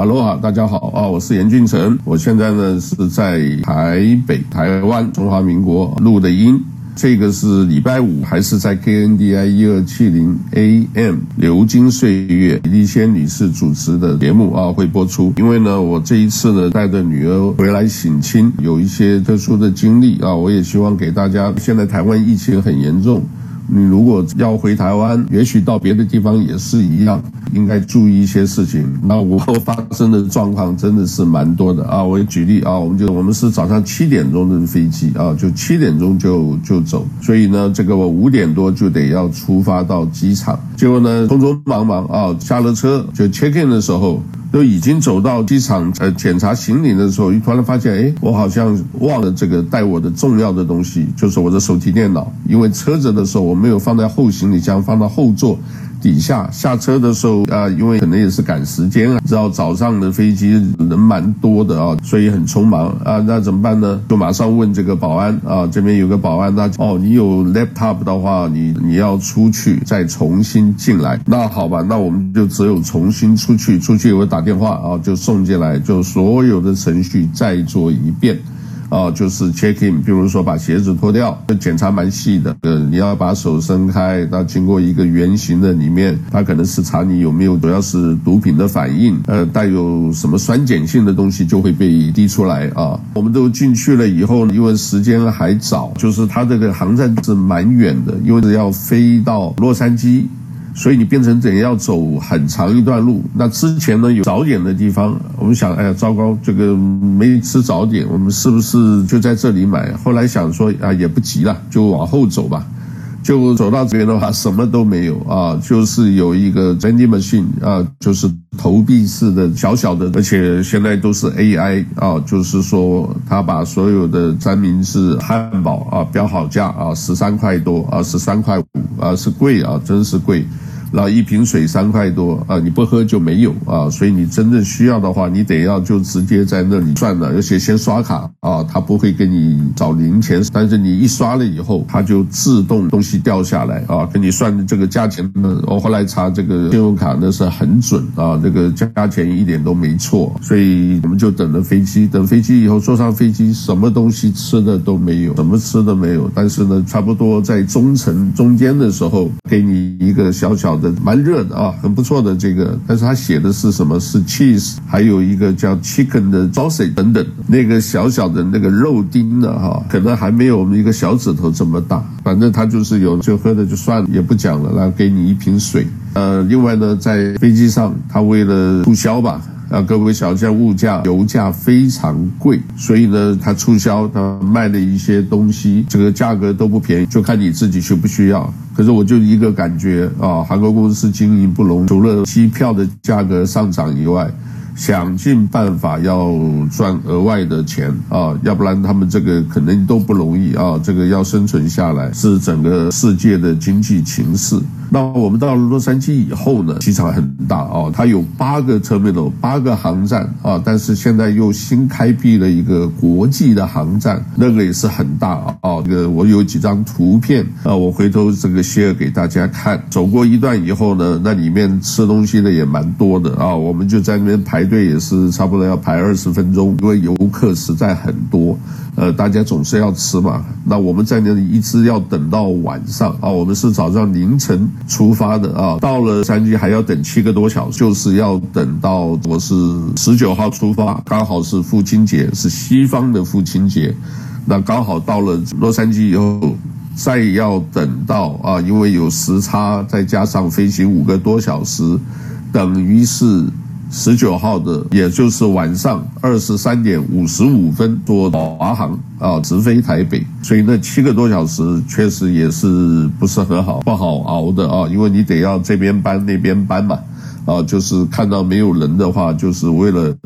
哈喽哈，大家好啊，我是严俊成，我现在呢是在台北，台湾，中华民国录的音。这个是礼拜五，还是在 KNDI 一二七零 AM 流金岁月，李丽仙女士主持的节目啊会播出。因为呢，我这一次呢带着女儿回来省亲，有一些特殊的经历啊，我也希望给大家。现在台湾疫情很严重。你如果要回台湾，也许到别的地方也是一样，应该注意一些事情。那我发生的状况真的是蛮多的啊！我也举例啊，我们就我们是早上七点钟的飞机啊，就七点钟就就走，所以呢，这个我五点多就得要出发到机场。结果呢，匆匆忙忙啊，下了车就 check in 的时候。都已经走到机场呃检查行李的时候，一突然发现，哎，我好像忘了这个带我的重要的东西，就是我的手提电脑。因为车子的时候我没有放在后行李箱，放到后座底下。下车的时候啊，因为可能也是赶时间啊，知道早上的飞机人蛮多的啊，所以很匆忙啊。那怎么办呢？就马上问这个保安啊，这边有个保安，那哦，你有 laptop 的话，你你要出去再重新进来。那好吧，那我们就只有重新出去，出去我打。打电话啊，就送进来，就所有的程序再做一遍，啊，就是 check in，比如说把鞋子脱掉，检查蛮细的，呃，你要把手伸开，那经过一个圆形的里面，它可能是查你有没有主要是毒品的反应，呃，带有什么酸碱性的东西就会被滴出来啊。我们都进去了以后，因为时间还早，就是它这个航站是蛮远的，因为要飞到洛杉矶。所以你变成等于要走很长一段路。那之前呢，有早点的地方，我们想，哎呀，糟糕，这个没吃早点，我们是不是就在这里买？后来想说啊，也不急了，就往后走吧。就走到这边的话，什么都没有啊，就是有一个 v e n d i machine 啊，就是投币式的小小的，而且现在都是 AI 啊，就是说他把所有的三明治、汉堡啊标好价啊，十三块多啊，十三块五啊，是贵啊，真是贵。然后一瓶水三块多啊，你不喝就没有啊，所以你真正需要的话，你得要就直接在那里算了，而且先刷卡啊，他不会给你找零钱，但是你一刷了以后，它就自动东西掉下来啊，给你算这个价钱呢。我后来查这个信用卡那是很准啊，这个价钱一点都没错，所以我们就等着飞机，等飞机以后坐上飞机，什么东西吃的都没有，什么吃的没有，但是呢，差不多在中程中间的时候，给你一个小小的。蛮热的啊，很不错的这个，但是他写的是什么？是 cheese，还有一个叫 chicken 的 sausage 等等，那个小小的那个肉丁的哈，可能还没有我们一个小指头这么大。反正他就是有就喝的就算了，也不讲了，然后给你一瓶水。呃，另外呢，在飞机上，他为了促销吧。啊，各位小将，物价油价非常贵，所以呢，他促销，他卖的一些东西，这个价格都不便宜，就看你自己需不需要。可是我就一个感觉啊，航空公司经营不容，除了机票的价格上涨以外。想尽办法要赚额外的钱啊，要不然他们这个可能都不容易啊。这个要生存下来是整个世界的经济情势。那我们到了洛杉矶以后呢，机场很大啊，它有八个侧面的八个航站啊。但是现在又新开辟了一个国际的航站，那个也是很大啊。这个我有几张图片啊，我回头这个 share 给大家看。走过一段以后呢，那里面吃东西的也蛮多的啊。我们就在那边。排队也是差不多要排二十分钟，因为游客实在很多，呃，大家总是要吃嘛。那我们在那里一直要等到晚上啊，我们是早上凌晨出发的啊，到了山区还要等七个多小时，就是要等到我是十九号出发，刚好是父亲节，是西方的父亲节，那刚好到了洛杉矶以后，再要等到啊，因为有时差，再加上飞行五个多小时，等于是。十九号的，也就是晚上二十三点五十五分坐华航啊，直飞台北，所以那七个多小时确实也是不是很好，不好熬的啊，因为你得要这边搬那边搬嘛，啊，就是看到没有人的话，就是为了。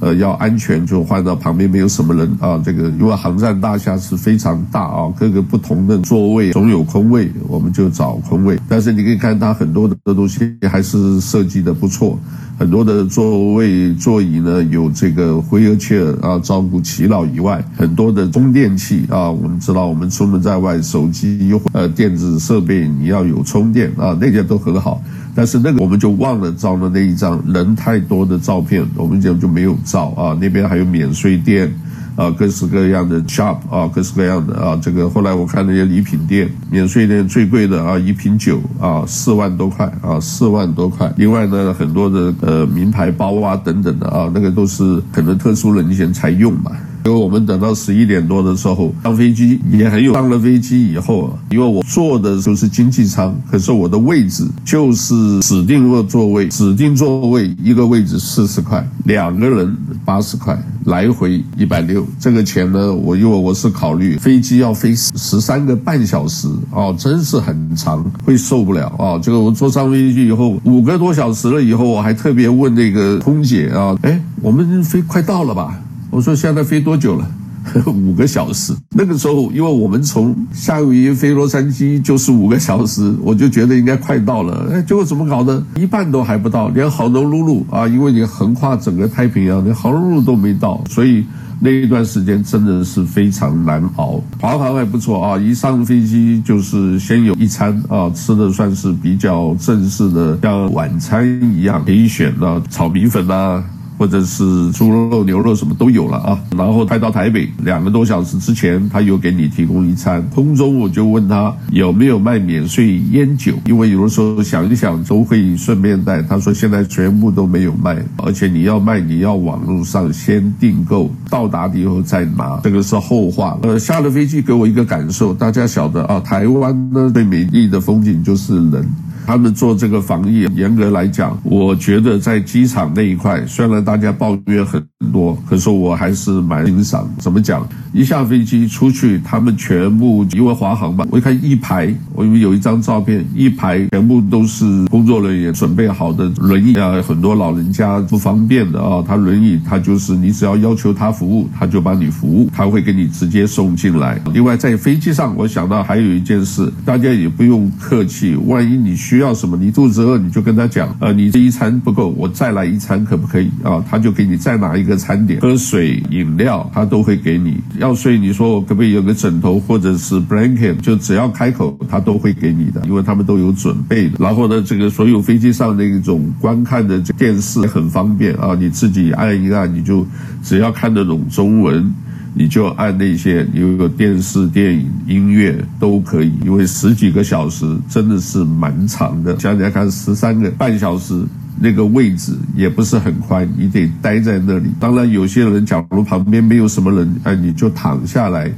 呃，要安全就换到旁边没有什么人啊。这个因为航站大厦是非常大啊，各个不同的座位总有空位，我们就找空位。但是你可以看它很多的东西还是设计的不错，很多的座位座椅呢有这个 wheelchair 啊，照顾耆老以外，很多的充电器啊。我们知道我们出门在外，手机呃电子设备你要有充电啊，那些都很好。但是那个我们就忘了照了那一张人太多的照片，我们就就没有照啊。那边还有免税店。啊，各式各样的 shop 啊，各式各样的啊，这个后来我看那些礼品店，免税店最贵的啊，一瓶酒啊，四万多块啊，四万多块。另外呢，很多的呃名牌包啊等等的啊，那个都是可能特殊人群才用嘛。因为我们等到十一点多的时候上飞机，也很有。上了飞机以后，因为我坐的就是经济舱，可是我的位置就是指定的座位，指定座位一个位置四十块，两个人八十块，来回一百六。这个钱呢，我因为我是考虑飞机要飞十三个半小时哦，真是很长，会受不了啊。这个我坐上飞机以后五个多小时了以后，我还特别问那个空姐啊，哎，我们飞快到了吧？我说现在飞多久了？五个小时。那个时候，因为我们从夏威夷飞洛杉矶就是五个小时，我就觉得应该快到了。哎，结果怎么搞的？一半都还不到，连豪农陆路啊，因为你横跨整个太平洋，连豪农陆路都没到，所以那一段时间真的是非常难熬。华航还不错啊，一上飞机就是先有一餐啊，吃的算是比较正式的，像晚餐一样可以选啊，炒米粉啊。或者是猪肉、牛肉什么都有了啊，然后开到台北两个多小时之前，他又给你提供一餐。空中我就问他有没有卖免税烟酒，因为有的时候想一想都会顺便带。他说现在全部都没有卖，而且你要卖你要网络上先订购，到达以后再拿，这个是后话。呃，下了飞机给我一个感受，大家晓得啊，台湾呢最美丽的风景就是人。他们做这个防疫，严格来讲，我觉得在机场那一块，虽然大家抱怨很多，可是我还是蛮欣赏。怎么讲？一下飞机出去，他们全部因为华航嘛，我一看一排，我以为有一张照片，一排全部都是工作人员准备好的轮椅啊，很多老人家不方便的啊，他轮椅他就是你只要要求他服务，他就帮你服务，他会给你直接送进来。另外在飞机上，我想到还有一件事，大家也不用客气，万一你需。要什么？你肚子饿，你就跟他讲，呃，你这一餐不够，我再来一餐可不可以啊？他就给你再拿一个个餐点，喝水、饮料，他都会给你。要睡，你说我可不可以有个枕头或者是 blanket？就只要开口，他都会给你的，因为他们都有准备的。然后呢，这个所有飞机上的一种观看的电视很方便啊，你自己按一按，你就只要看得懂中文。你就按那些，有个电视、电影、音乐都可以，因为十几个小时真的是蛮长的。想想看，十三个半小时，那个位置也不是很宽，你得待在那里。当然，有些人假如旁边没有什么人，哎，你就躺下来。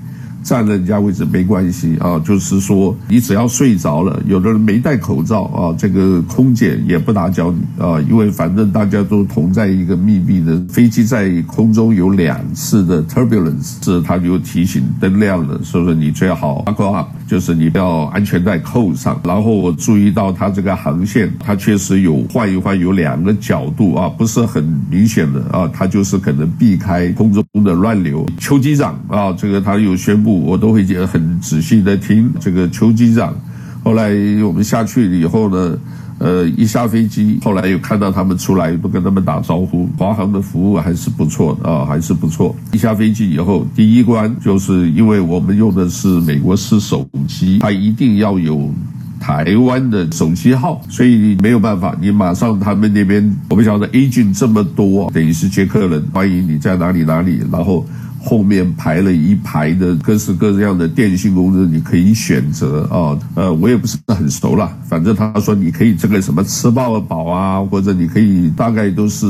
占了人家位置没关系啊，就是说你只要睡着了，有的人没戴口罩啊，这个空姐也不打搅你啊，因为反正大家都同在一个密闭的飞机，在空中有两次的 turbulence，这他就提醒灯亮了，所以说你最好 b u 就是你要安全带扣上。然后我注意到它这个航线，它确实有换一换，有两个角度啊，不是很明显的啊，它就是可能避开空中的乱流。邱机长啊，这个他有宣布。我都会很仔细的听这个邱机长。后来我们下去以后呢，呃，一下飞机，后来又看到他们出来，都跟他们打招呼。华航的服务还是不错的啊，还是不错。一下飞机以后，第一关就是因为我们用的是美国式手机，它一定要有台湾的手机号，所以没有办法，你马上他们那边，我们晓得 agent 这么多，等于是接客人，欢迎你在哪里哪里，然后。后面排了一排的各式各样的电信公司，你可以选择啊。呃，我也不是很熟了，反正他说你可以这个什么吃饱饱啊，或者你可以大概都是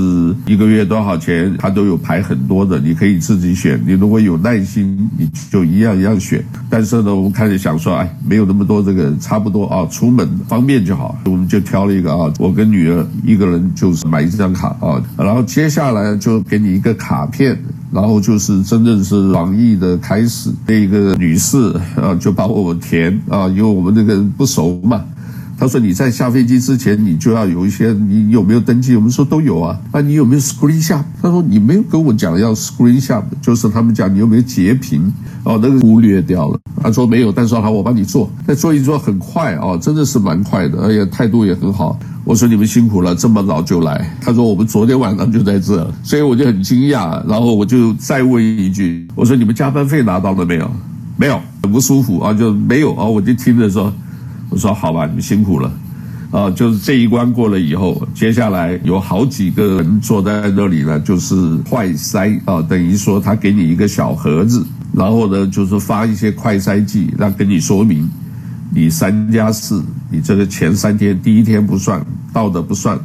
一个月多少钱，他都有排很多的，你可以自己选。你如果有耐心，你就一样一样选。但是呢，我们开始想说，哎，没有那么多这个，差不多啊，出门方便就好。我们就挑了一个啊，我跟女儿一个人就是买一张卡啊，然后接下来就给你一个卡片。然后就是真正是网易的开始，那个女士啊就把我们填啊，因为我们那个不熟嘛。他说你在下飞机之前，你就要有一些，你有没有登记？我们说都有啊。那你有没有 screenshot？她说你没有跟我讲要 screenshot，就是他们讲你有没有截屏？哦，那个忽略掉了。他说没有，但是好，我帮你做。再做一做很快啊，真的是蛮快的，而且态度也很好。我说你们辛苦了，这么早就来。他说我们昨天晚上就在这，所以我就很惊讶。然后我就再问一句，我说你们加班费拿到了没有？没有，很不舒服啊，就没有啊。我就听着说，我说好吧，你们辛苦了。啊，就是这一关过了以后，接下来有好几个人坐在那里呢，就是快筛啊，等于说他给你一个小盒子，然后呢就是发一些快筛剂，让跟你说明，你三加四，你这个前三天第一天不算，到的不算。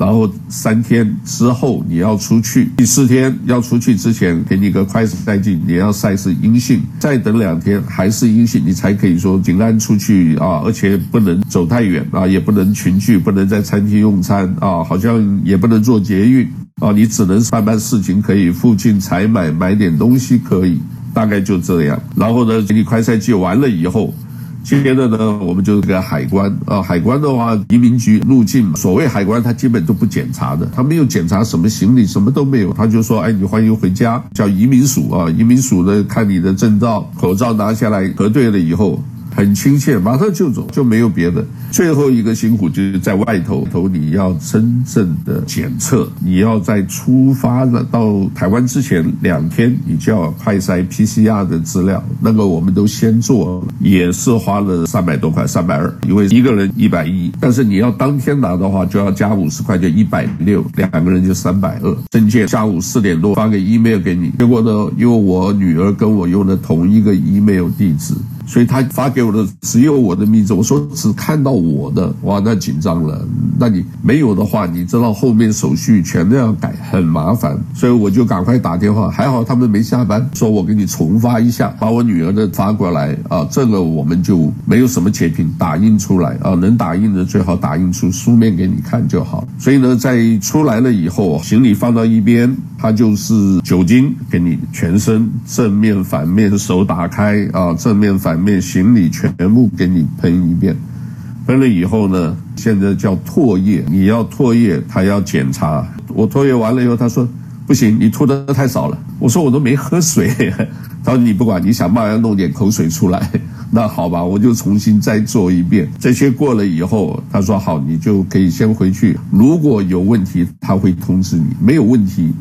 然后三天之后你要出去，第四天要出去之前给你个快筛剂，你要筛是阴性，再等两天还是阴性，你才可以说尽量出去啊，而且不能走太远啊，也不能群聚，不能在餐厅用餐啊，好像也不能坐捷运啊，你只能办办事情，可以附近采买买点东西可以，大概就这样。然后呢，给你快筛剂完了以后。接着呢，我们就是个海关啊，海关的话，移民局入境，所谓海关，他基本都不检查的，他没有检查什么行李，什么都没有，他就说，哎，你欢迎回家，叫移民署啊，移民署呢看你的证照，口罩拿下来核对了以后。很亲切，马上就走，就没有别的。最后一个辛苦就是在外头头，你要真正的检测，你要在出发了到台湾之前两天，你就要快筛 PCR 的资料，那个我们都先做，也是花了三百多块，三百二，因为一个人一百一，但是你要当天拿的话，就要加五十块，就一百六，两个人就三百二。证件下午四点多发个 email 给你，结果呢，因为我女儿跟我用的同一个 email 地址。所以他发给我的只有我的名字，我说只看到我的，哇，那紧张了。那你没有的话，你知道后面手续全都要改，很麻烦。所以我就赶快打电话，还好他们没下班，说我给你重发一下，把我女儿的发过来啊。这个我们就没有什么截屏，打印出来啊，能打印的最好打印出书面给你看就好。所以呢，在出来了以后，行李放到一边，他就是酒精给你全身正面、反面手打开啊，正面、反面。面行李全部给你喷一遍，喷了以后呢，现在叫唾液，你要唾液，他要检查。我唾液完了以后，他说不行，你吐的太少了。我说我都没喝水。他说你不管，你想办法弄点口水出来。那好吧，我就重新再做一遍。这些过了以后，他说好，你就可以先回去。如果有问题，他会通知你。没有问题。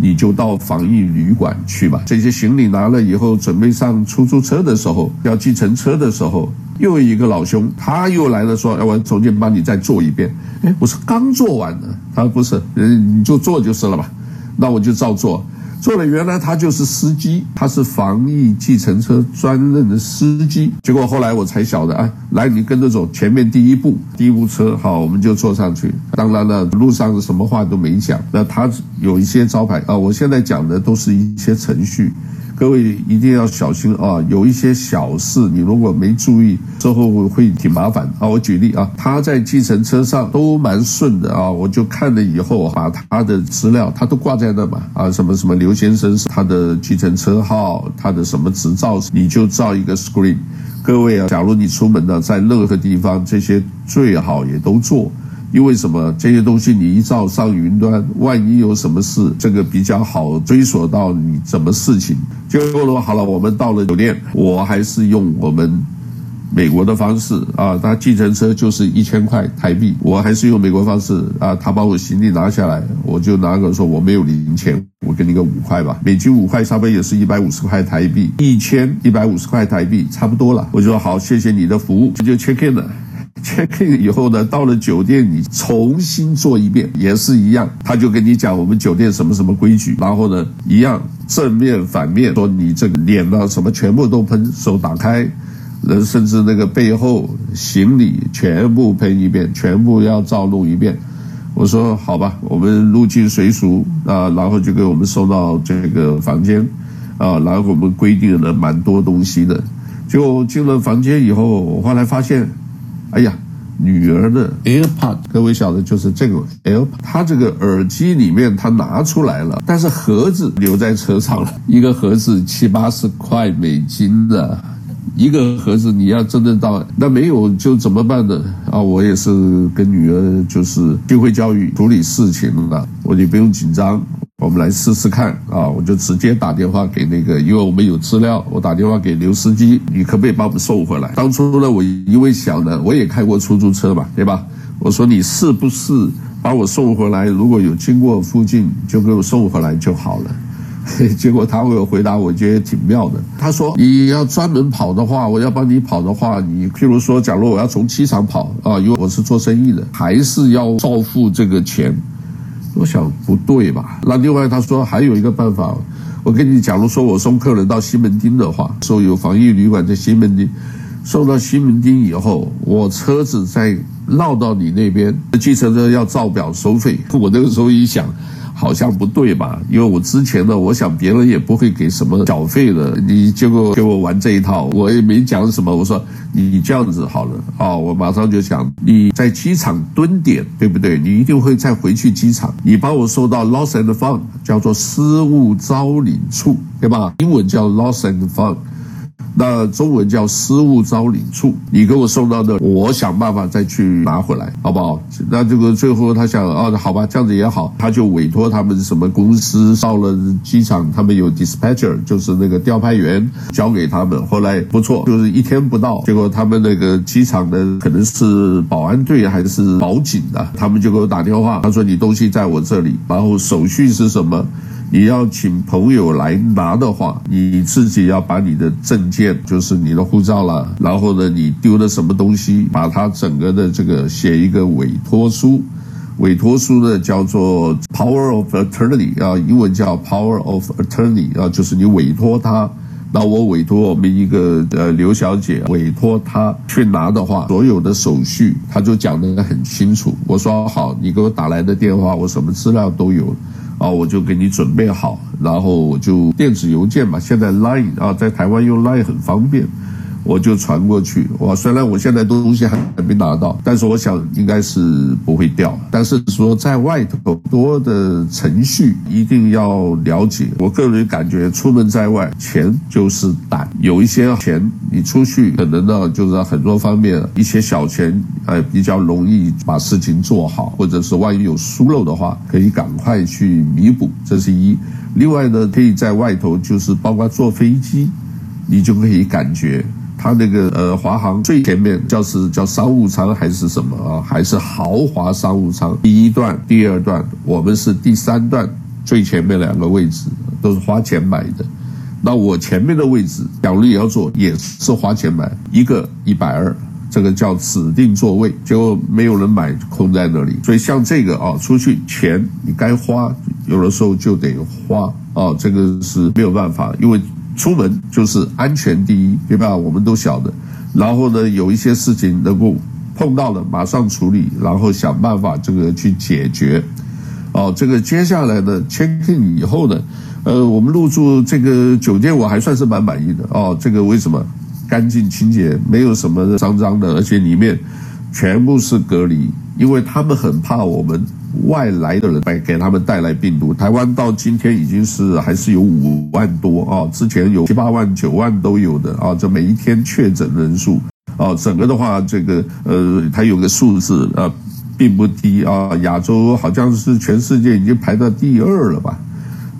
你就到防疫旅馆去吧。这些行李拿了以后，准备上出租车的时候，要计程车的时候，又一个老兄，他又来了，说：“哎我重新帮你再做一遍。”哎，我说刚做完的，他说不是，嗯，你就做就是了吧。那我就照做。坐了，原来他就是司机，他是防疫计程车专任的司机。结果后来我才晓得，啊，来，你跟着走，前面第一步，第一部车，好，我们就坐上去。当然了，路上什么话都没讲。那他有一些招牌啊，我现在讲的都是一些程序。各位一定要小心啊！有一些小事，你如果没注意，之后会挺麻烦啊。我举例啊，他在计程车上都蛮顺的啊，我就看了以后，把他的资料他都挂在那嘛啊，什么什么刘先生是他的计程车号，他的什么执照，你就照一个 screen。各位啊，假如你出门呢，在任何地方，这些最好也都做。因为什么？这些东西你一照上云端，万一有什么事，这个比较好追索到你什么事情。结果呢，好了，我们到了酒店，我还是用我们美国的方式啊，他计程车就是一千块台币，我还是用美国方式啊，他把我行李拿下来，我就拿个说我没有零钱，我给你个五块吧，美金五块，差不多也是一百五十块台币，一千一百五十块台币差不多了，我就说好，谢谢你的服务，这就 check in 了。Check in 以后呢，到了酒店你重新做一遍，也是一样，他就跟你讲我们酒店什么什么规矩，然后呢，一样正面反面说你这个脸呢什么全部都喷，手打开，人甚至那个背后行李全部喷一遍，全部要照录一遍。我说好吧，我们入境随俗啊，然后就给我们送到这个房间啊，然后我们规定了蛮多东西的，就进了房间以后，我后来发现。哎呀，女儿的 AirPod，各位晓得就是这个 AirPod，它这个耳机里面它拿出来了，但是盒子留在车上了，一个盒子七八十块美金的，一个盒子你要真的到那没有就怎么办呢？啊，我也是跟女儿就是机会教育处理事情了，我就不用紧张。我们来试试看啊！我就直接打电话给那个，因为我们有资料，我打电话给刘司机，你可不可以把我们送回来？当初呢，我因为想呢，我也开过出租车嘛，对吧？我说你是不是把我送回来？如果有经过附近，就给我送回来就好了。结果他为我回答，我觉得挺妙的。他说：“你要专门跑的话，我要帮你跑的话，你譬如说，假如我要从机场跑啊，因为我是做生意的，还是要照付这个钱。”我想不对吧？那另外他说还有一个办法，我跟你，假如说我送客人到西门町的话，说有防疫旅馆在西门町，送到西门町以后，我车子再绕到你那边，计程车要照表收费。我那个时候一想。好像不对吧？因为我之前呢，我想别人也不会给什么小费的，你结果给我玩这一套，我也没讲什么。我说你这样子好了啊，我马上就想你在机场蹲点，对不对？你一定会再回去机场，你把我送到 Lost and Found，叫做失物招领处，对吧？英文叫 Lost and Found。那中文叫失物招领处，你给我送到那，我想办法再去拿回来，好不好？那这个最后他想，哦，好吧，这样子也好，他就委托他们什么公司到了机场，他们有 dispatcher，就是那个调派员，交给他们。后来不错，就是一天不到，结果他们那个机场的可能是保安队还是保警的，他们就给我打电话，他说你东西在我这里，然后手续是什么？你要请朋友来拿的话，你自己要把你的证件，就是你的护照啦，然后呢，你丢了什么东西，把它整个的这个写一个委托书，委托书呢叫做 Power of Attorney 啊，英文叫 Power of Attorney 啊，就是你委托他，那我委托我们一个呃刘小姐委托她去拿的话，所有的手续他就讲得很清楚。我说好，你给我打来的电话，我什么资料都有。啊，我就给你准备好，然后我就电子邮件嘛，现在 Line 啊，在台湾用 Line 很方便。我就传过去，我！虽然我现在东西还没拿到，但是我想应该是不会掉。但是说在外头多的程序一定要了解。我个人感觉，出门在外，钱就是胆。有一些钱你出去可能呢，就是很多方面一些小钱，呃，比较容易把事情做好，或者是万一有疏漏的话，可以赶快去弥补。这是一。另外呢，可以在外头，就是包括坐飞机，你就可以感觉。他那个呃，华航最前面叫是叫商务舱还是什么啊？还是豪华商务舱？第一段、第二段，我们是第三段最前面两个位置，都是花钱买的。那我前面的位置，假如也要坐，也是花钱买，一个一百二，这个叫指定座位，结果没有人买，空在那里。所以像这个啊，出去钱你该花，有的时候就得花啊，这个是没有办法，因为。出门就是安全第一，对吧？我们都晓得。然后呢，有一些事情能够碰到了，马上处理，然后想办法这个去解决。哦，这个接下来呢，check in 以后呢，呃，我们入住这个酒店，我还算是蛮满意的。哦，这个为什么？干净清洁，没有什么脏脏的，而且里面全部是隔离，因为他们很怕我们。外来的人来给他们带来病毒，台湾到今天已经是还是有五万多啊，之前有七八万、九万都有的啊，这每一天确诊人数啊，整个的话，这个呃，它有个数字啊，并不低啊，亚洲好像是全世界已经排到第二了吧。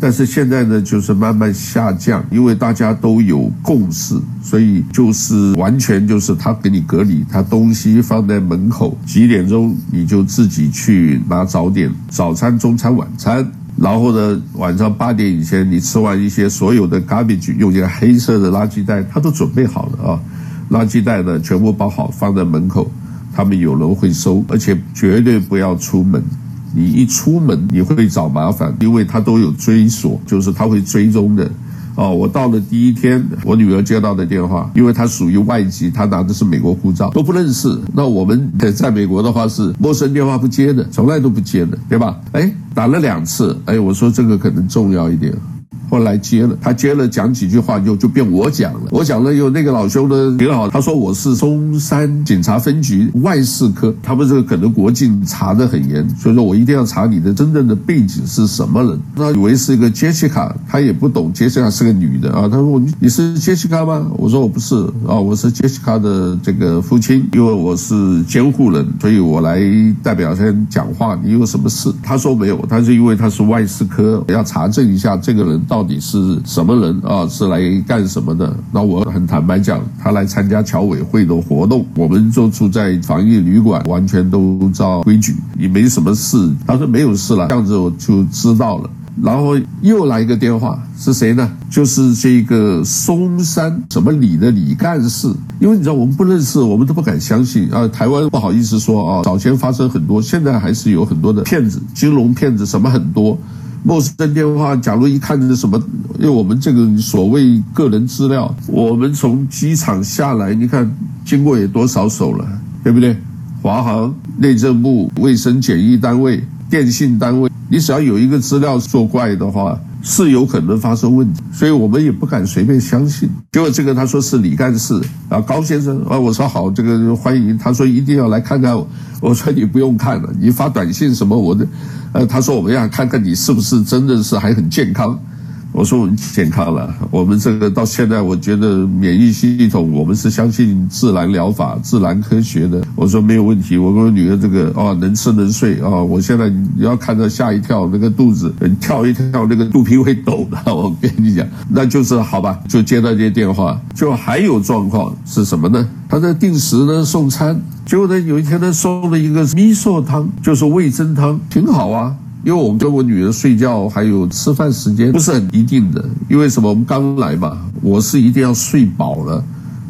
但是现在呢，就是慢慢下降，因为大家都有共识，所以就是完全就是他给你隔离，他东西放在门口，几点钟你就自己去拿早点、早餐、中餐、晚餐，然后呢，晚上八点以前你吃完一些所有的 garbage，用一个黑色的垃圾袋，他都准备好了啊，垃圾袋呢全部包好放在门口，他们有人会收，而且绝对不要出门。你一出门，你会找麻烦，因为他都有追索，就是他会追踪的。哦，我到了第一天，我女儿接到的电话，因为她属于外籍，她拿的是美国护照，都不认识。那我们在美国的话是陌生电话不接的，从来都不接的，对吧？哎，打了两次，哎，我说这个可能重要一点。后来接了，他接了讲几句话就就变我讲了，我讲了以后，那个老兄呢挺好，他说我是中山警察分局外事科，他们这个可能国境查得很严，所以说我一定要查你的真正的背景是什么人。他以为是一个杰西卡，他也不懂杰西卡是个女的啊，他说你你是杰西卡吗？我说我不是啊，我是杰西卡的这个父亲，因为我是监护人，所以我来代表先讲话。你有什么事？他说没有，他是因为他是外事科，要查证一下这个人到。到底是什么人啊？是来干什么的？那我很坦白讲，他来参加侨委会的活动，我们就住在防疫旅馆，完全都照规矩，也没什么事。他说没有事了，这样子我就知道了。然后又来一个电话，是谁呢？就是这个松山什么里的李干事。因为你知道我们不认识，我们都不敢相信啊。台湾不好意思说啊，早前发生很多，现在还是有很多的骗子，金融骗子什么很多。陌生电话，假如一看是什么，因为我们这个所谓个人资料，我们从机场下来，你看经过有多少手了，对不对？华航、内政部、卫生检疫单位、电信单位，你只要有一个资料作怪的话，是有可能发生问题，所以我们也不敢随便相信。结果这个他说是李干事然后，高先生啊，我说好，这个欢迎。他说一定要来看看我，我说你不用看了，你发短信什么我的，呃，他说我们要看看你是不是真的是还很健康。我说我们健康了，我们这个到现在，我觉得免疫系统，我们是相信自然疗法、自然科学的。我说没有问题，我跟我女儿这个哦，能吃能睡啊、我现在你要看到吓一跳，那个肚子跳一跳，那个肚皮会抖的。我跟你讲，那就是好吧，就接到这些电话，就还有状况是什么呢？他在定时呢送餐，结果呢有一天呢送了一个味噌汤，就是味增汤，挺好啊。因为我们跟我女儿睡觉还有吃饭时间不是很一定的，因为什么？我们刚来嘛，我是一定要睡饱了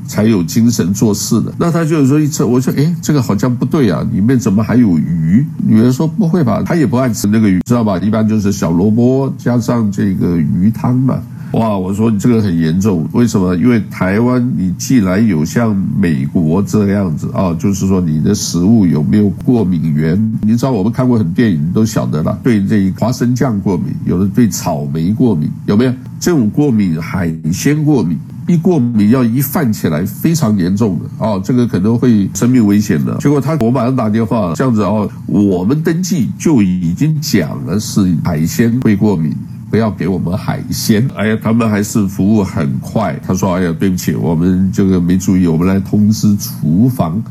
才有精神做事的。那她就是说一吃，我说哎，这个好像不对啊，里面怎么还有鱼？女儿说不会吧，她也不爱吃那个鱼，知道吧？一般就是小萝卜加上这个鱼汤嘛。哇，我说你这个很严重，为什么？因为台湾你既然有像美国这样子啊，就是说你的食物有没有过敏源？你知道我们看过很多电影都晓得了，对这花生酱过敏，有的对草莓过敏，有没有？这种过敏，海鲜过敏，一过敏要一犯起来非常严重的啊，这个可能会生命危险的。结果他我马上打电话，这样子哦，我们登记就已经讲了是海鲜会过敏。不要给我们海鲜！哎呀，他们还是服务很快。他说：“哎呀，对不起，我们这个没注意，我们来通知厨房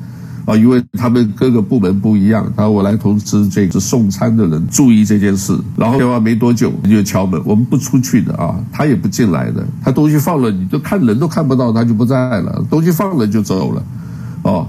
啊，因为他们各个部门不一样。他说我来通知这个送餐的人注意这件事。然后电话没多久就敲门，我们不出去的啊，他也不进来的。他东西放了，你都看人都看不到，他就不在了。东西放了就走了，哦。”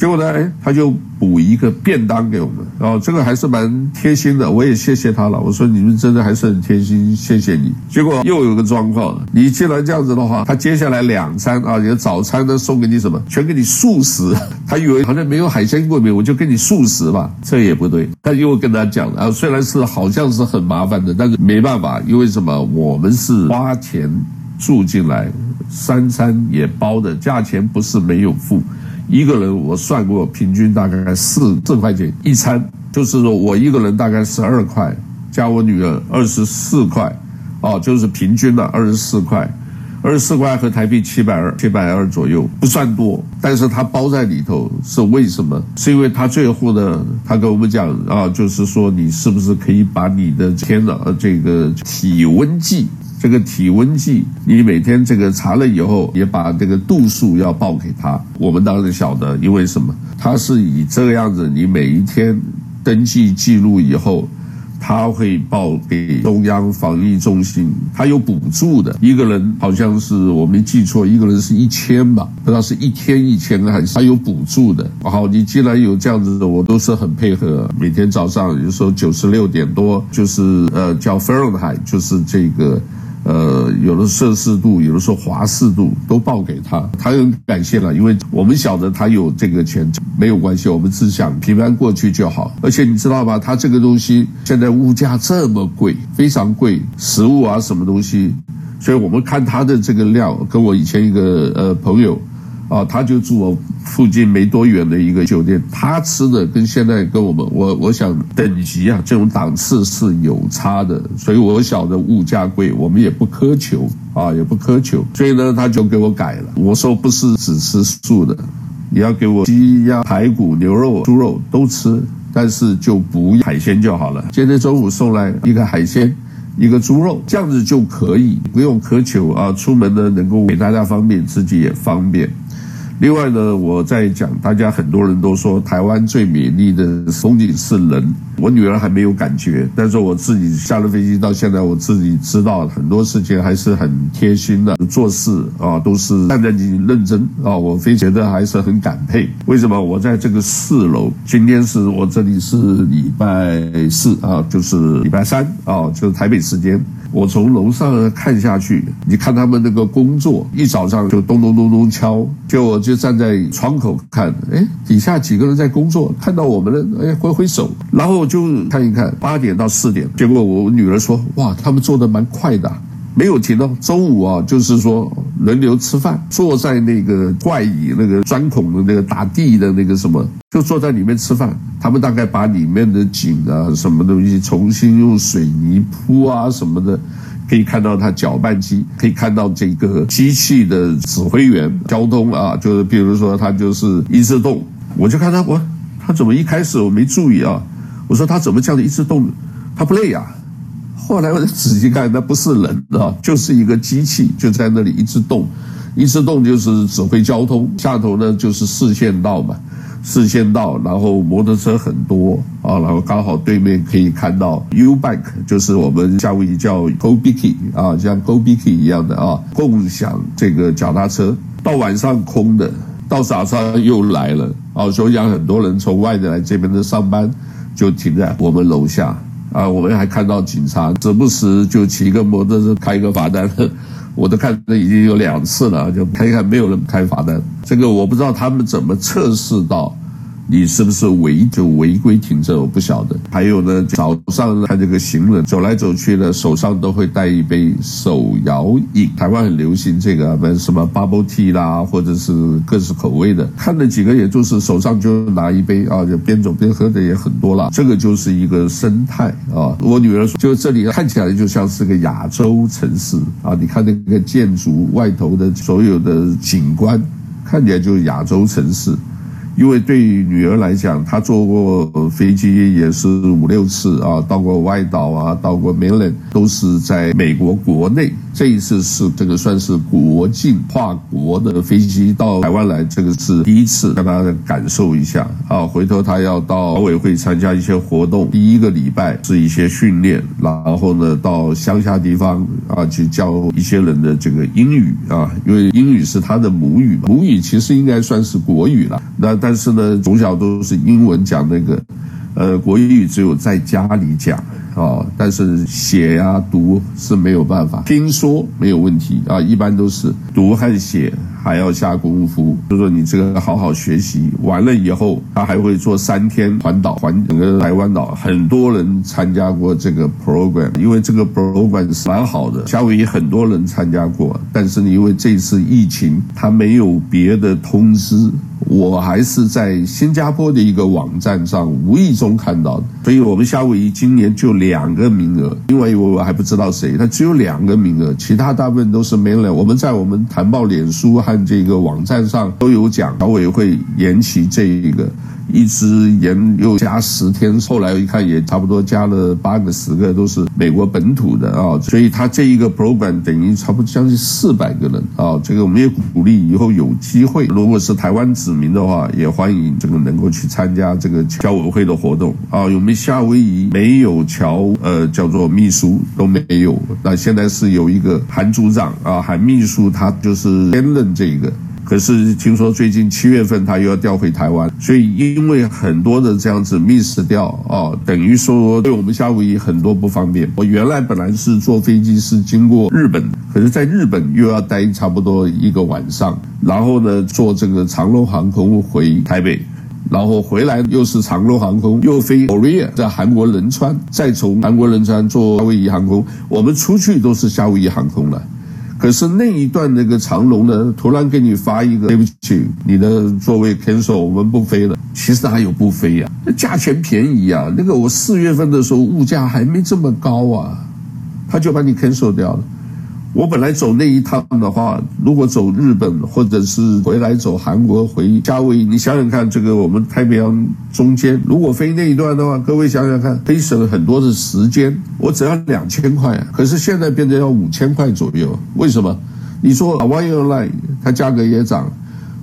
结果呢，他就补一个便当给我们，然后这个还是蛮贴心的，我也谢谢他了。我说你们真的还是很贴心，谢谢你。结果又有个状况，你既然这样子的话，他接下来两餐啊，你的早餐呢送给你什么？全给你素食。他以为好像没有海鲜过敏，我就给你素食吧，这也不对。他又跟他讲啊，虽然是好像是很麻烦的，但是没办法，因为什么？我们是花钱住进来，三餐也包的，价钱不是没有付。一个人我算过，平均大概四四块钱一餐，就是说我一个人大概十二块，加我女儿二十四块，哦，就是平均了二十四块，二十四块和台币七百二，七百二左右，不算多，但是它包在里头是为什么？是因为他最后呢，他跟我们讲啊，就是说你是不是可以把你的天哪，这个体温计。这个体温计，你每天这个查了以后，也把这个度数要报给他。我们当然晓得，因为什么？他是以这个样子，你每一天登记记录以后，他会报给中央防疫中心，他有补助的。一个人好像是我没记错，一个人是一千吧，不知道是一天一千还是他有补助的。好，你既然有这样子的，我都是很配合。每天早上有时候九十六点多，就是呃叫 Fahrenheit，就是这个。呃，有的摄氏度，有的时候华氏度都报给他，他很感谢了，因为我们晓得他有这个钱，没有关系，我们只想平安过去就好。而且你知道吧，他这个东西现在物价这么贵，非常贵，食物啊什么东西，所以我们看他的这个料，跟我以前一个呃朋友。啊，他就住我附近没多远的一个酒店，他吃的跟现在跟我们，我我想等级啊，这种档次是有差的，所以我晓得物价贵，我们也不苛求啊，也不苛求，所以呢，他就给我改了。我说不是只吃素的，你要给我鸡鸭排骨牛肉猪肉都吃，但是就不海鲜就好了。今天中午送来一个海鲜，一个猪肉，这样子就可以，不用苛求啊。出门呢能够给大家方便，自己也方便。另外呢，我在讲，大家很多人都说台湾最美丽的风景是人。我女儿还没有感觉，但是我自己下了飞机到现在，我自己知道很多事情还是很贴心的，做事啊都是战战兢兢、认真啊，我非觉得还是很感佩。为什么？我在这个四楼，今天是我这里是礼拜四啊，就是礼拜三啊，就是台北时间。我从楼上看下去，你看他们那个工作，一早上就咚咚咚咚敲，就我就站在窗口看，哎，底下几个人在工作，看到我们了，哎，挥挥手，然后就看一看，八点到四点，结果我女儿说，哇，他们做的蛮快的。没有停到中午啊，就是说轮流吃饭，坐在那个怪椅那个钻孔的那个打地的那个什么，就坐在里面吃饭。他们大概把里面的井啊什么东西重新用水泥铺啊什么的，可以看到他搅拌机，可以看到这个机器的指挥员交通啊，就是比如说他就是一直动，我就看他我他怎么一开始我没注意啊，我说他怎么这样一直动，他不累呀、啊？后来我仔细看，那不是人啊，就是一个机器，就在那里一直动，一直动就是指挥交通。下头呢就是四线道嘛，四线道，然后摩托车很多啊，然后刚好对面可以看到 U-Bike，就是我们夏威夷叫 Go Biki 啊，像 Go Biki 一样的啊，共享这个脚踏车。到晚上空的，到早上又来了啊，所以讲很多人从外地来这边的上班，就停在我们楼下。啊，我们还看到警察时不时就骑个摩托车开个罚单，我都看到已经有两次了，就看一看没有人开罚单，这个我不知道他们怎么测试到。你是不是违就违规停车？我不晓得。还有呢，早上看这个行人走来走去呢，手上都会带一杯手摇饮。台湾很流行这个，什么 bubble tea 啦，或者是各式口味的。看了几个，也就是手上就拿一杯啊，就边走边喝的也很多了。这个就是一个生态啊。我女儿说，就这里看起来就像是个亚洲城市啊。你看那个建筑外头的所有的景观，看起来就是亚洲城市。因为对女儿来讲，她坐过飞机也是五六次啊，到过外岛啊，到过 Mainland，都是在美国国内。这一次是这个算是国境跨国的飞机到台湾来，这个是第一次，让她感受一下啊。回头她要到侨委会参加一些活动，第一个礼拜是一些训练，然后呢到乡下地方啊去教一些人的这个英语啊，因为英语是她的母语嘛，母语其实应该算是国语了。那但但是呢，从小都是英文讲那个，呃，国语只有在家里讲。啊，但是写呀、读是没有办法，听说没有问题啊，一般都是读和写还要下功夫。就说你这个好好学习完了以后，他还会做三天环岛，环整个台湾岛，很多人参加过这个 program，因为这个 program 是蛮好的，夏威夷很多人参加过，但是因为这次疫情，他没有别的通知。我还是在新加坡的一个网站上无意中看到的，所以我们夏威夷今年就两个名额，另外一位我还不知道谁，他只有两个名额，其他大部分都是没了。我们在我们谈报脸书和这个网站上都有讲，侨委会延期这一个。一直延又加十天，后来一看也差不多加了八个十个，都是美国本土的啊，所以他这一个 program 等于差不多将近四百个人啊。这个我们也鼓励以后有机会，如果是台湾子民的话，也欢迎这个能够去参加这个侨委会的活动啊。我们夏威夷没有侨呃叫做秘书都没有，那现在是有一个韩组长啊，韩秘书他就是兼任这个。可是听说最近七月份他又要调回台湾，所以因为很多的这样子 miss 掉啊，等于说对我们夏威夷很多不方便。我原来本来是坐飞机是经过日本，可是在日本又要待差不多一个晚上，然后呢坐这个长龙航空回台北，然后回来又是长龙航空又飞 Korea 在韩国仁川，再从韩国仁川坐夏威夷航空，我们出去都是夏威夷航空了。可是那一段那个长龙呢，突然给你发一个，对不起，你的座位 cancel，我们不飞了。其实还有不飞呀？那价钱便宜啊。那个我四月份的时候物价还没这么高啊，他就把你 cancel 掉了。我本来走那一趟的话，如果走日本或者是回来走韩国回夏威夷，你想想看，这个我们太平洋中间如果飞那一段的话，各位想想看，可以省很多的时间。我只要两千块，可是现在变成要五千块左右，为什么？你说 Hawaiian Airlines 它价格也涨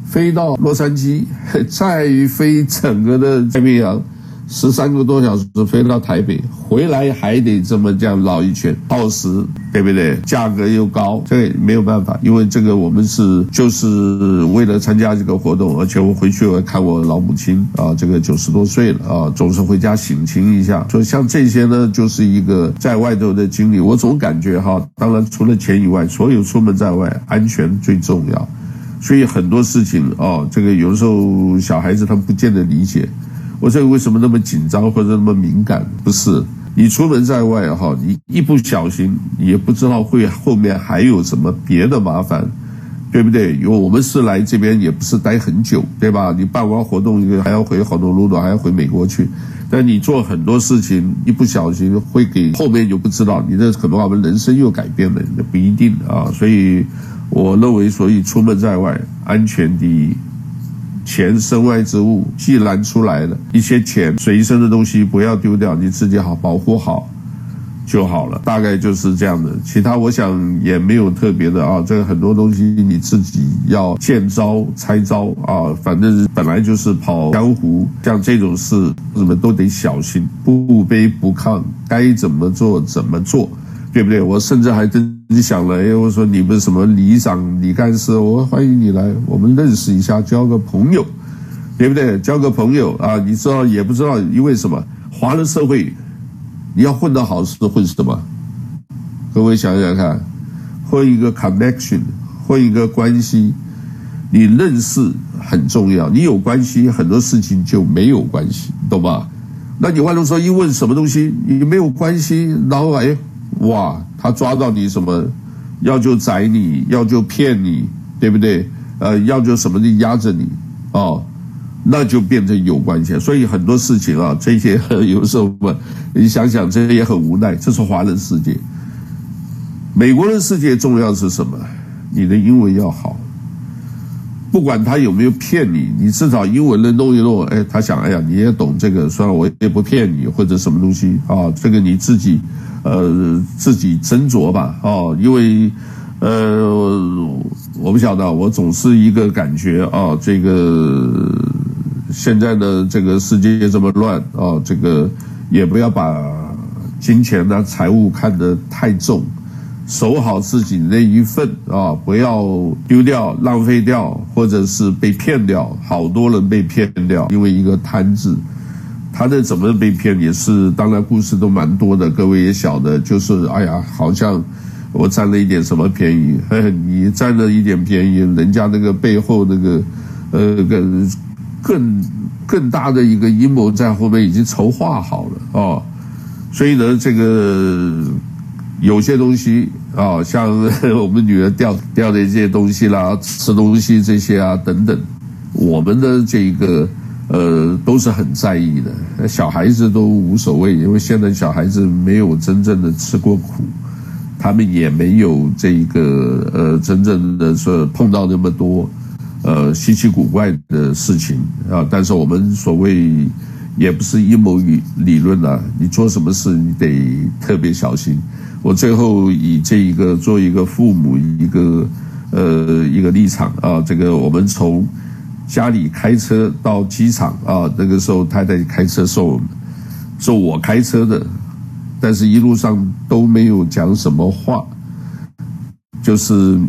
飞到洛杉矶，再飞整个的太平洋。十三个多小时飞到台北，回来还得这么这样绕一圈，耗时，对不对？价格又高，这个没有办法，因为这个我们是就是为了参加这个活动，而且我回去我看我老母亲啊，这个九十多岁了啊，总是回家省亲一下。所以像这些呢，就是一个在外头的经历。我总感觉哈，当然除了钱以外，所有出门在外，安全最重要。所以很多事情啊，这个有的时候小孩子他不见得理解。我这个为什么那么紧张或者那么敏感？不是你出门在外哈，你一不小心，也不知道会后面还有什么别的麻烦，对不对？因为我们是来这边也不是待很久，对吧？你办完活动，还要回好多路的，还要回美国去。但你做很多事情，一不小心会给后面就不知道，你的可能我们人生又改变了，那不一定啊。所以我认为，所以出门在外，安全第一。钱身外之物，既然出来了，一些钱随身的东西不要丢掉，你自己好保护好就好了。大概就是这样的，其他我想也没有特别的啊。这个很多东西你自己要见招拆招啊，反正本来就是跑江湖，像这种事什么都得小心，不卑不亢，该怎么做怎么做，对不对？我甚至还真。你想了，哎，我说你们什么里长、李干事，我欢迎你来，我们认识一下，交个朋友，对不对？交个朋友啊，你知道也不知道，因为什么？华人社会，你要混得好是混什么？各位想想看，混一个 connection，混一个关系，你认识很重要，你有关系，很多事情就没有关系，懂吧？那你换句话说，一问什么东西，你没有关系，然后哎，哇！他抓到你什么，要就宰你，要就骗你，对不对？呃，要就什么的压着你，哦，那就变成有关系。所以很多事情啊，这些 有时候嘛，你想想，这也很无奈。这是华人世界，美国人世界重要是什么？你的英文要好，不管他有没有骗你，你至少英文能弄一弄。哎，他想，哎呀，你也懂这个，算了，我也不骗你，或者什么东西啊，这个你自己。呃，自己斟酌吧，哦，因为，呃，我不晓得，我总是一个感觉啊，这个现在的这个世界这么乱啊，这个也不要把金钱呐、财物看得太重，守好自己那一份啊，不要丢掉、浪费掉，或者是被骗掉。好多人被骗掉，因为一个贪字。他的怎么被骗也是，当然故事都蛮多的，各位也晓得，就是哎呀，好像我占了一点什么便宜，嘿嘿，你占了一点便宜，人家那个背后那个，呃，更更更大的一个阴谋在后面已经筹划好了哦，所以呢，这个有些东西啊，像 我们女儿掉掉的这些东西啦，吃东西这些啊等等，我们的这个。呃，都是很在意的，小孩子都无所谓，因为现在小孩子没有真正的吃过苦，他们也没有这一个呃真正的说碰到那么多呃稀奇古怪的事情啊。但是我们所谓也不是阴谋与理论啊，你做什么事你得特别小心。我最后以这一个做一个父母一个呃一个立场啊，这个我们从。家里开车到机场啊，那个时候太太开车送我们，是我开车的，但是一路上都没有讲什么话，就是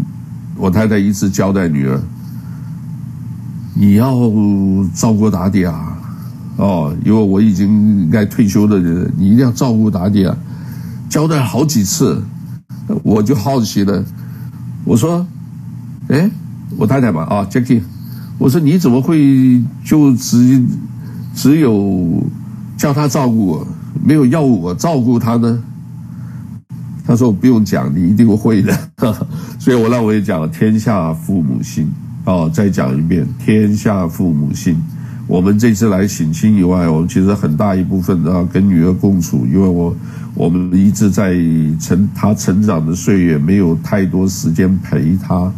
我太太一直交代女儿，你要照顾打点啊，哦，因为我已经该退休的人，你一定要照顾打点啊，交代好几次，我就好奇了，我说，哎，我太太嘛，啊，Jackie。我说你怎么会就只只有叫他照顾我，没有要我照顾他呢？他说我不用讲，你一定会的。所以我让我也讲了天下父母心哦，再讲一遍天下父母心。我们这次来省亲以外，我们其实很大一部分啊跟女儿共处，因为我我们一直在成他成长的岁月，没有太多时间陪他。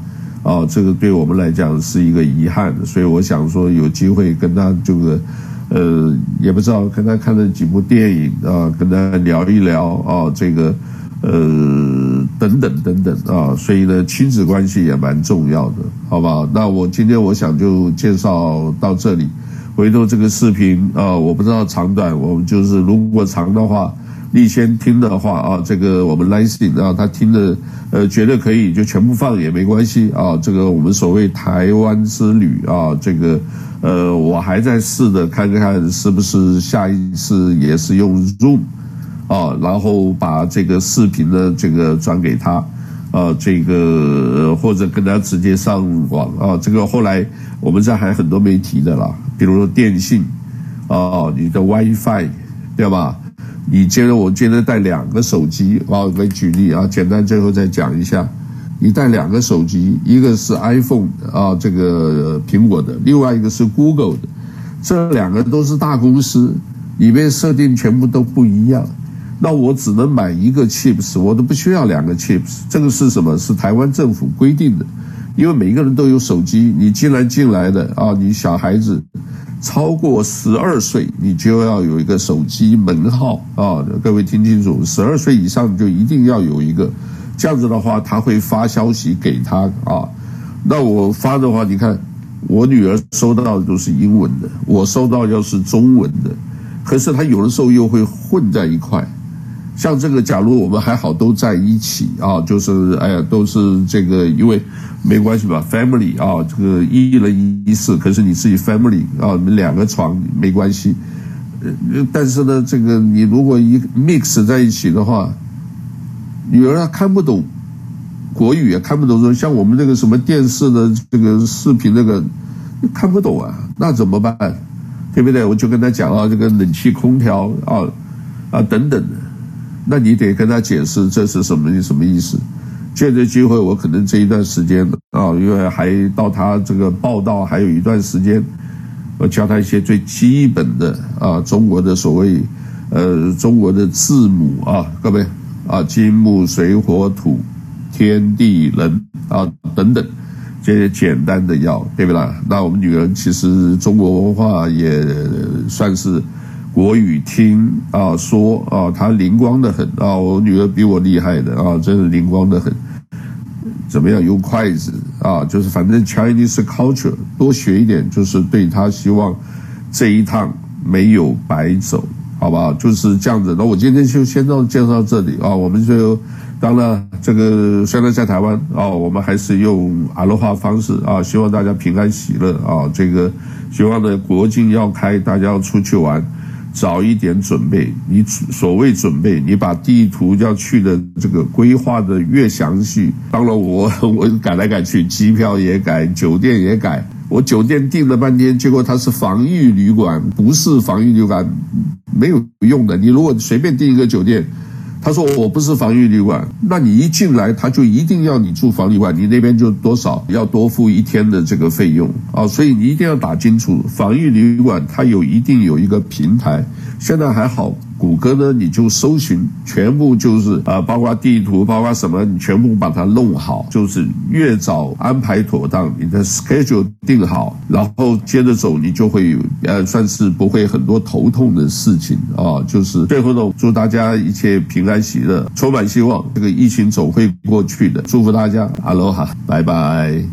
啊，这个对我们来讲是一个遗憾，所以我想说有机会跟他这个，呃，也不知道跟他看了几部电影啊，跟他聊一聊啊，这个，呃，等等等等啊，所以呢，亲子关系也蛮重要的，好不好？那我今天我想就介绍到这里。回头这个视频啊，我不知道长短，我们就是如果长的话，你先听的话啊，这个我们 listening 啊，他听的呃觉得可以就全部放也没关系啊。这个我们所谓台湾之旅啊，这个呃我还在试着看看是不是下一次也是用 Zoom。啊，然后把这个视频的这个转给他，啊，这个或者跟他直接上网啊，这个后来我们这还很多没提的啦，比如说电信，啊，你的 WiFi，对吧？你接着我接着带两个手机啊，我给举例啊，简单最后再讲一下，你带两个手机，一个是 iPhone 啊，这个苹果的，另外一个是 Google 的，这两个都是大公司，里面设定全部都不一样。那我只能买一个 chips，我都不需要两个 chips。这个是什么？是台湾政府规定的，因为每个人都有手机，你进来进来的啊，你小孩子超过十二岁，你就要有一个手机门号啊。各位听清楚，十二岁以上就一定要有一个，这样子的话他会发消息给他啊。那我发的话，你看我女儿收到的都是英文的，我收到要是中文的，可是他有的时候又会混在一块。像这个，假如我们还好都在一起啊，就是哎呀，都是这个，因为没关系吧，family 啊，这个一人一室，可是你自己 family 啊，你们两个床没关系。呃，但是呢，这个你如果一 mix 在一起的话，女儿她看不懂国语，也看不懂说像我们那个什么电视的这个视频那个看不懂啊，那怎么办？对不对？我就跟他讲啊，这个冷气空调啊啊等等的。那你得跟他解释这是什么什么意思？借这机会，我可能这一段时间啊，因为还到他这个报道还有一段时间，我教他一些最基本的啊，中国的所谓呃中国的字母啊，各位啊，金木水火土天地人啊等等这些简单的要对不啦？那我们女人其实中国文化也算是。国语听啊说啊，他灵光的很啊！我女儿比我厉害的啊，真是灵光的很。怎么样用筷子啊？就是反正 Chinese culture 多学一点，就是对他希望这一趟没有白走，好不好？就是这样子。那我今天就先到介绍到这里啊。我们就当然这个虽然在台湾啊，我们还是用阿罗哈方式啊，希望大家平安喜乐啊。这个希望呢国境要开，大家要出去玩。早一点准备，你所谓准备，你把地图要去的这个规划的越详细。当然我，我改来改去，机票也改，酒店也改。我酒店订了半天，结果它是防御旅馆，不是防御旅馆，没有用的。你如果随便订一个酒店。他说我不是防御旅馆，那你一进来他就一定要你住防疫旅馆，你那边就多少要多付一天的这个费用啊，所以你一定要打清楚，防御旅馆它有一定有一个平台，现在还好。谷歌呢，你就搜寻，全部就是啊，包括地图，包括什么，你全部把它弄好，就是越早安排妥当，你的 schedule 定好，然后接着走，你就会呃，算是不会很多头痛的事情啊。就是最后呢，祝大家一切平安喜乐，充满希望，这个疫情总会过去的，祝福大家，哈喽哈，拜拜。